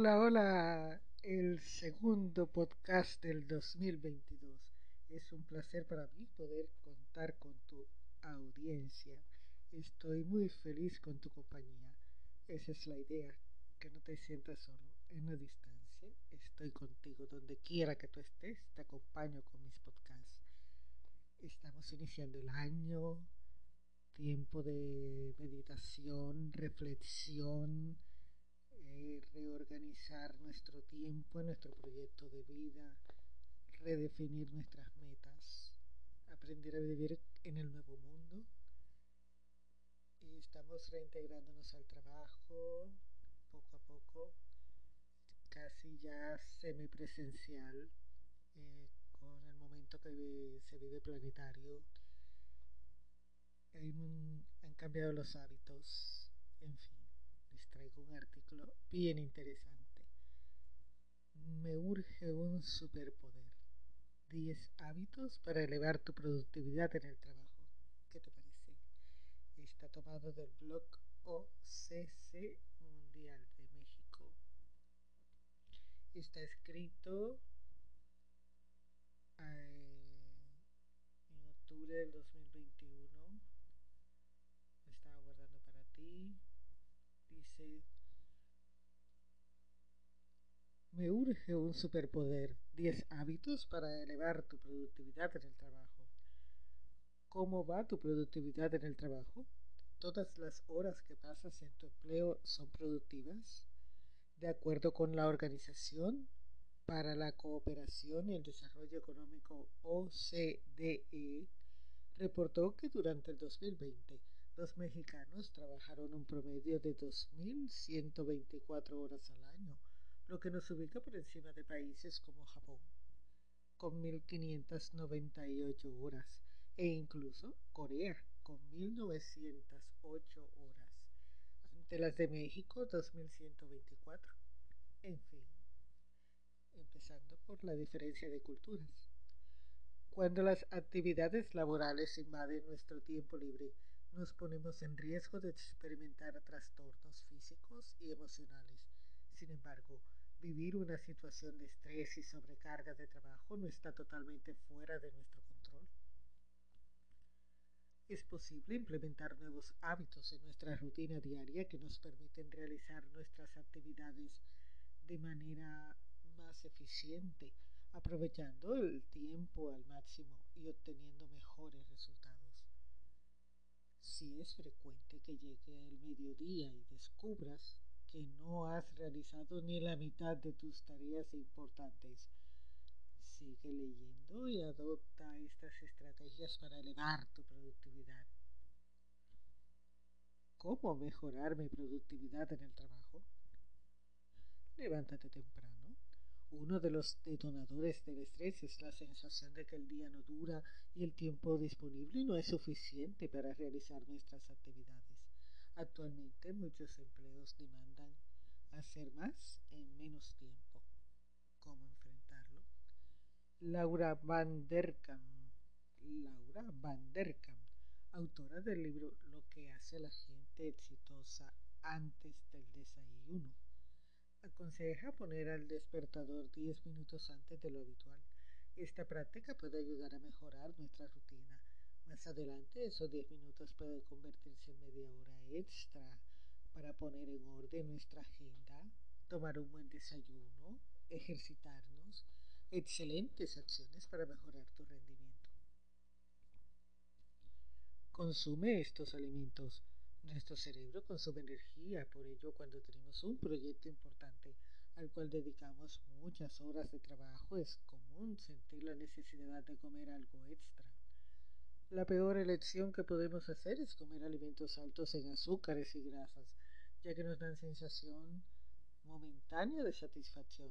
Hola, hola, el segundo podcast del 2022. Es un placer para mí poder contar con tu audiencia. Estoy muy feliz con tu compañía. Esa es la idea, que no te sientas solo en la distancia. Estoy contigo donde quiera que tú estés, te acompaño con mis podcasts. Estamos iniciando el año, tiempo de meditación, reflexión, reorganizar nuestro tiempo, nuestro proyecto de vida, redefinir nuestras metas, aprender a vivir en el nuevo mundo. Y estamos reintegrándonos al trabajo poco a poco, casi ya semipresencial, eh, con el momento que se vive planetario. han cambiado los hábitos, en fin traigo un artículo bien interesante. Me urge un superpoder. 10 hábitos para elevar tu productividad en el trabajo. ¿Qué te parece? Está tomado del blog OCC Mundial de México. Está escrito eh, en octubre del 2021. Un superpoder, 10 hábitos para elevar tu productividad en el trabajo. ¿Cómo va tu productividad en el trabajo? ¿Todas las horas que pasas en tu empleo son productivas? De acuerdo con la Organización para la Cooperación y el Desarrollo Económico OCDE, reportó que durante el 2020 los mexicanos trabajaron un promedio de 2.124 horas al año, lo que nos ubica por encima de países como Japón, con 1.598 horas, e incluso Corea, con 1.908 horas, ante las de México, 2.124. En fin, empezando por la diferencia de culturas. Cuando las actividades laborales invaden nuestro tiempo libre, nos ponemos en riesgo de experimentar trastornos físicos y emocionales. Sin embargo, vivir una situación de estrés y sobrecarga de trabajo no está totalmente fuera de nuestro control. Es posible implementar nuevos hábitos en nuestra rutina diaria que nos permiten realizar nuestras actividades de manera más eficiente, aprovechando el tiempo al máximo y obteniendo mejores resultados. Si es frecuente que llegue el mediodía y descubras que no has realizado ni la mitad de tus tareas importantes, sigue leyendo y adopta estas estrategias para elevar tu productividad. ¿Cómo mejorar mi productividad en el trabajo? Levántate temprano uno de los detonadores del estrés es la sensación de que el día no dura y el tiempo disponible no es suficiente para realizar nuestras actividades. Actualmente muchos empleos demandan hacer más en menos tiempo. ¿Cómo enfrentarlo? Laura Van der Kamp, Laura Van der Kamp, autora del libro Lo que hace la gente exitosa antes del desayuno Aconseja poner al despertador 10 minutos antes de lo habitual. Esta práctica puede ayudar a mejorar nuestra rutina. Más adelante, esos 10 minutos pueden convertirse en media hora extra para poner en orden nuestra agenda, tomar un buen desayuno, ejercitarnos, excelentes acciones para mejorar tu rendimiento. Consume estos alimentos nuestro cerebro consume energía, por ello cuando tenemos un proyecto importante al cual dedicamos muchas horas de trabajo es común sentir la necesidad de comer algo extra. La peor elección que podemos hacer es comer alimentos altos en azúcares y grasas, ya que nos dan sensación momentánea de satisfacción,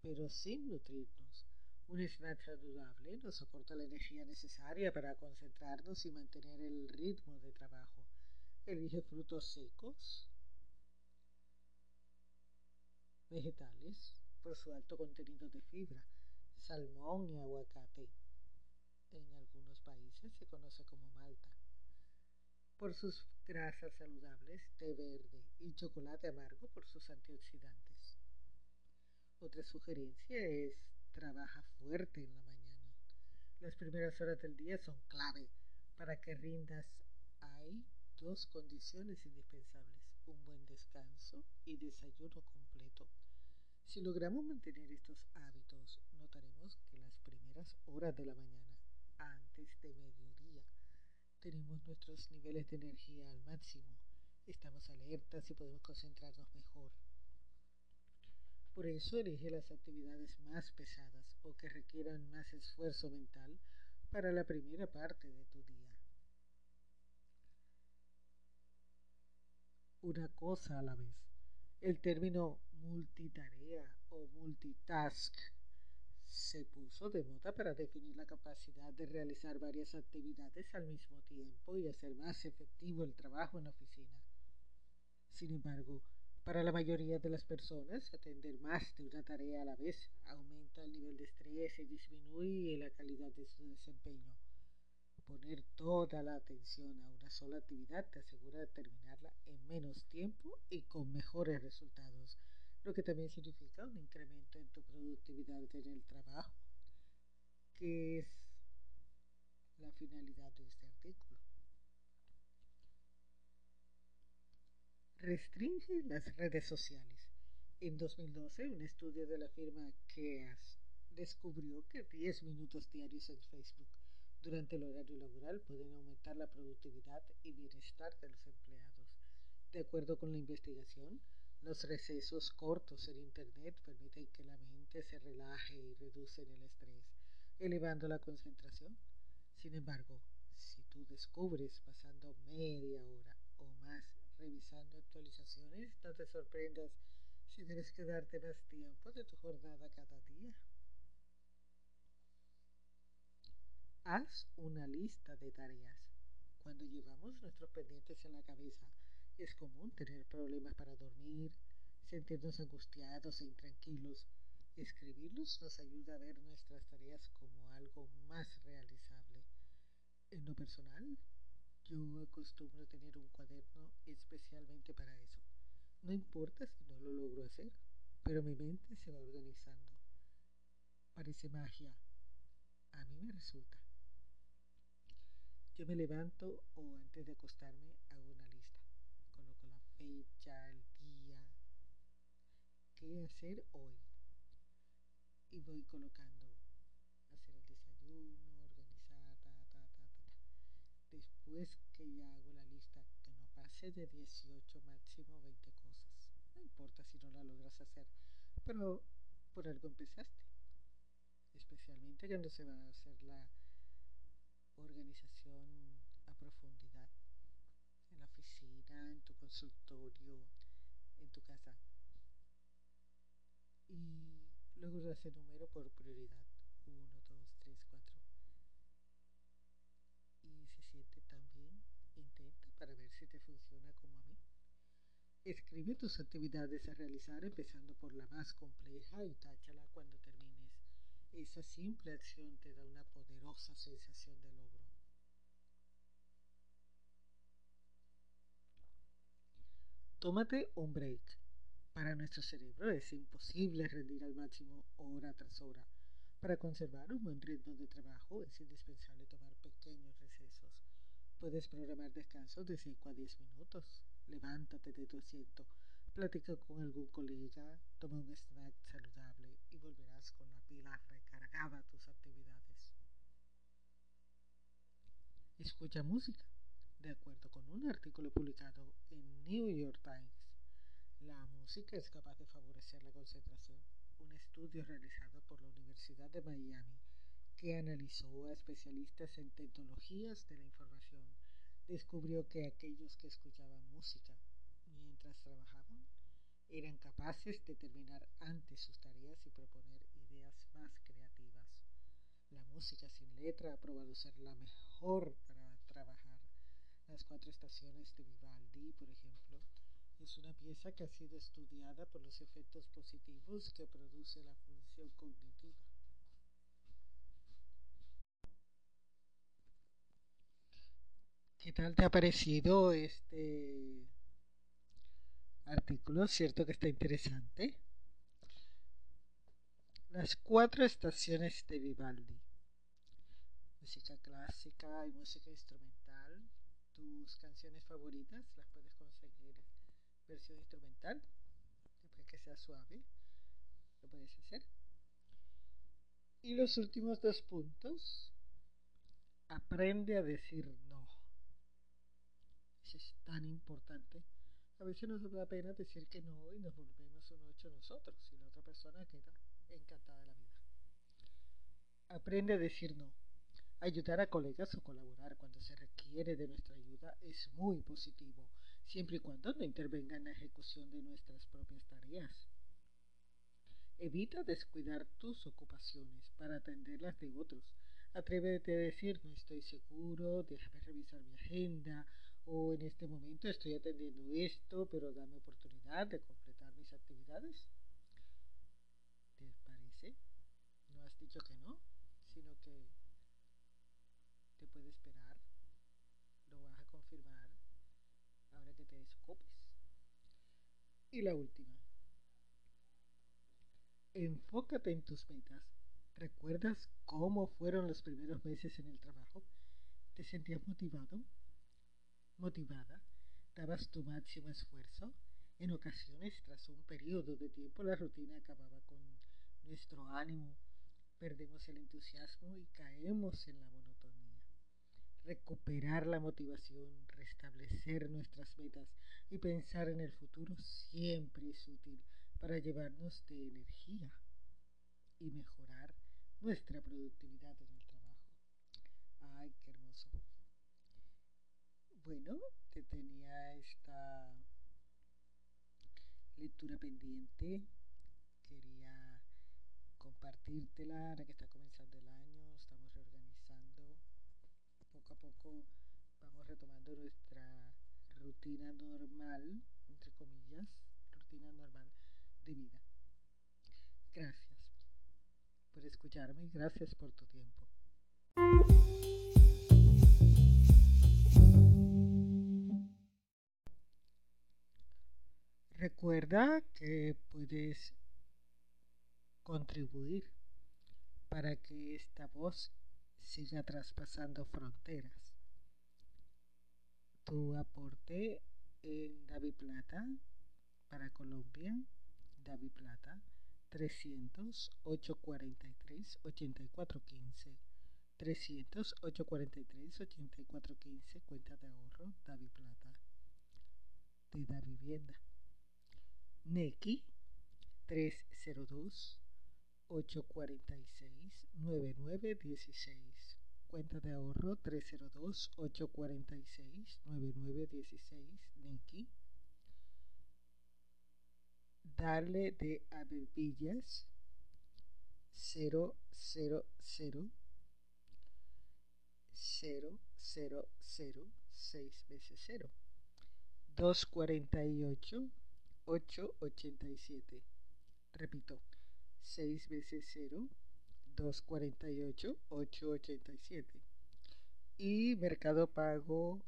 pero sin nutrirnos. Un snack saludable nos aporta la energía necesaria para concentrarnos y mantener el ritmo de trabajo Elige frutos secos, vegetales, por su alto contenido de fibra, salmón y aguacate. Se conoce como malta. Por sus grasas saludables, té verde y chocolate amargo por sus antioxidantes. Otra sugerencia es trabaja fuerte en la mañana. Las primeras horas del día son clave para que rindas. Hay dos condiciones indispensables, un buen descanso y desayuno completo. Si logramos mantener estos hábitos, notaremos que las primeras horas de la mañana, antes de mediodía, tenemos nuestros niveles de energía al máximo, estamos alertas y podemos concentrarnos mejor. Por eso elige las actividades más pesadas o que requieran más esfuerzo mental para la primera parte de tu día. Una cosa a la vez. El término multitarea o multitask se puso de moda para definir la capacidad de realizar varias actividades al mismo tiempo y hacer más efectivo el trabajo en la oficina. Sin embargo, para la mayoría de las personas, atender más de una tarea a la vez aumenta el nivel de estrés y disminuye la calidad de su desempeño. Poner toda la atención a una sola actividad te asegura terminarla en menos tiempo y con mejores resultados, lo que también significa un incremento en tu productividad en el trabajo, que es la finalidad de este artículo. Restringe las redes sociales. En 2012, un estudio de la firma KEAS descubrió que 10 minutos diarios en Facebook durante el horario laboral pueden aumentar la productividad y bienestar de los empleados. De acuerdo con la investigación, los recesos cortos en Internet permiten que la mente se relaje y reducen el estrés, elevando la concentración. Sin embargo, si tú descubres pasando media hora o más revisando actualizaciones, no te sorprendas si tienes que darte más tiempo de tu jornada cada día. Haz una lista de tareas. Cuando llevamos nuestros pendientes en la cabeza, es común tener problemas para dormir, sentirnos angustiados e intranquilos. Escribirlos nos ayuda a ver nuestras tareas como algo más realizable. En lo personal, yo acostumbro tener un cuaderno especialmente para eso. No importa si no lo logro hacer, pero mi mente se va organizando. Parece magia. A mí me resulta. Yo me levanto o antes de acostarme hago una lista. Coloco la fecha, el día, qué hacer hoy. Y voy colocando hacer el desayuno, organizar, ta, ta, ta, ta. Después que ya hago la lista, que no pase de 18, máximo 20 cosas. No importa si no la logras hacer, pero por algo empezaste. Especialmente cuando se va a hacer la organización a profundidad oficina, en tu consultorio, en tu casa. Y luego lo hace número por prioridad. 1, 2, 3, 4. Y se siente tan bien, intenta para ver si te funciona como a mí. Escribe tus actividades a realizar empezando por la más compleja y táchala cuando termines. Esa simple acción te da una poderosa sensación de logro. Tómate un break. Para nuestro cerebro es imposible rendir al máximo hora tras hora. Para conservar un buen ritmo de trabajo es indispensable tomar pequeños recesos. Puedes programar descansos de 5 a 10 minutos. Levántate de tu asiento Platica con algún colega, toma un snack saludable y volverás con la pila recargada a tus actividades. Escucha música. De acuerdo con un artículo publicado en New York Times, la música es capaz de favorecer la concentración. Un estudio realizado por la Universidad de Miami que analizó a especialistas en tecnologías de la información descubrió que aquellos que escuchaban música mientras trabajaban eran capaces de terminar antes sus tareas y proponer ideas más creativas. La música sin letra ha probado ser la mejor para trabajar. Las cuatro estaciones de Vivaldi, por ejemplo, es una pieza que ha sido estudiada por los efectos positivos que produce la función cognitiva. ¿Qué tal te ha parecido este artículo, cierto que está interesante. Las cuatro estaciones de Vivaldi. Música clásica y música instrumental. Tus canciones favoritas las puedes conseguir versión instrumental, después que sea suave, lo puedes hacer. Y los últimos dos puntos. Aprende a decir no. Eso es tan importante. A veces nos da pena decir que no y nos volvemos un ocho nosotros y la otra persona queda encantada de la vida. Aprende a decir no. Ayudar a colegas o colaborar cuando se requiere de nuestra ayuda es muy positivo, siempre y cuando no intervenga en la ejecución de nuestras propias tareas. Evita descuidar tus ocupaciones para atender las de otros. Atrévete a decir no estoy seguro, déjame revisar mi agenda o en este momento estoy atendiendo esto, pero dame oportunidad de completar mis actividades. ¿Te parece? No has dicho que no, puede esperar. Lo vas a confirmar ahora que te desocupes. Y la última. Enfócate en tus metas. ¿Recuerdas cómo fueron los primeros meses en el trabajo? ¿Te sentías motivado? ¿Motivada? ¿Dabas tu máximo esfuerzo? En ocasiones, tras un periodo de tiempo, la rutina acababa con nuestro ánimo, perdemos el entusiasmo y caemos en la monotonía. Recuperar la motivación, restablecer nuestras metas y pensar en el futuro siempre es útil para llevarnos de energía y mejorar nuestra productividad en el trabajo. Ay, qué hermoso. Bueno, te tenía esta lectura pendiente. Quería compartírtela ahora que está comenzando el año. Poco a poco vamos retomando nuestra rutina normal, entre comillas, rutina normal de vida. Gracias por escucharme y gracias por tu tiempo. Recuerda que puedes contribuir para que esta voz siga traspasando fronteras. Tu aporte en David Plata para Colombia, David Plata, 300 843 8415 300 843 8415 cuenta de ahorro David Plata de Da Vivienda Neki 302 846 9916 cuenta de ahorro 302 846 9916 Neki darle de Abebillas 000 000 000 6 veces 0 248 887 repito 6 veces 0 248 887 y Mercado Pago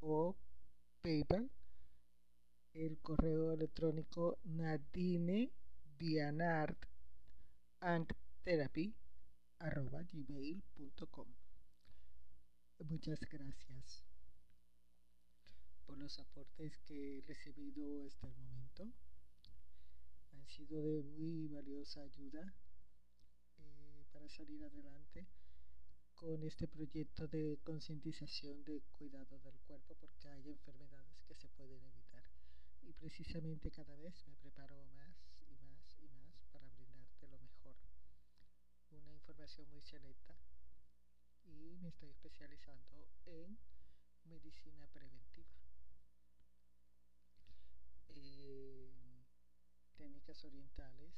o PayPal el correo electrónico nadine bianart and therapy arroba gmail.com muchas gracias por los aportes que he recibido hasta el momento han sido de muy valiosa ayuda eh, para salir adelante con este proyecto de concientización de cuidado del cuerpo porque hay enfermedades que se pueden evitar y precisamente cada vez me preparo más y más y más para brindarte lo mejor. Una información muy selecta y me estoy especializando en medicina preventiva. Técnicas orientales,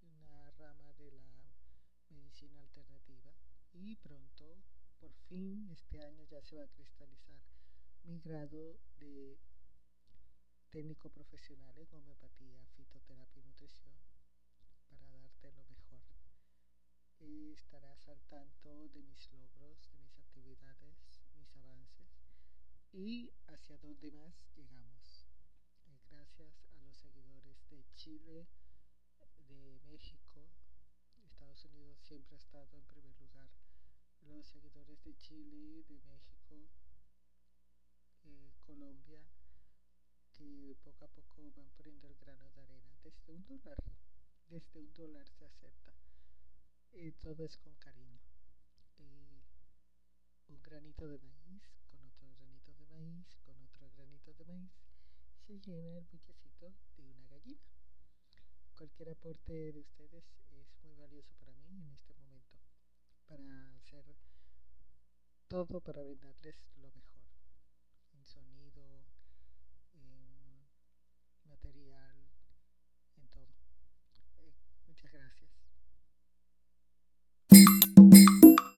una rama de la medicina alternativa y pronto, por fin, este año ya se va a cristalizar mi grado de técnico profesional en homeopatía, fitoterapia y nutrición para darte lo mejor. Y estarás al tanto de mis logros, de mis actividades, mis avances y hacia dónde más llegamos. gracias a seguidores de Chile, de México, Estados Unidos siempre ha estado en primer lugar. Los seguidores de Chile, de México, eh, Colombia, que poco a poco van poniendo el grano de arena. Desde un dólar, desde un dólar se acepta. Y todo es con cariño. Eh, un granito de maíz con otro granito de maíz, con otro granito de maíz, se llena el buchecito de una gallina. Cualquier aporte de ustedes es muy valioso para mí en este momento, para hacer todo para brindarles lo mejor.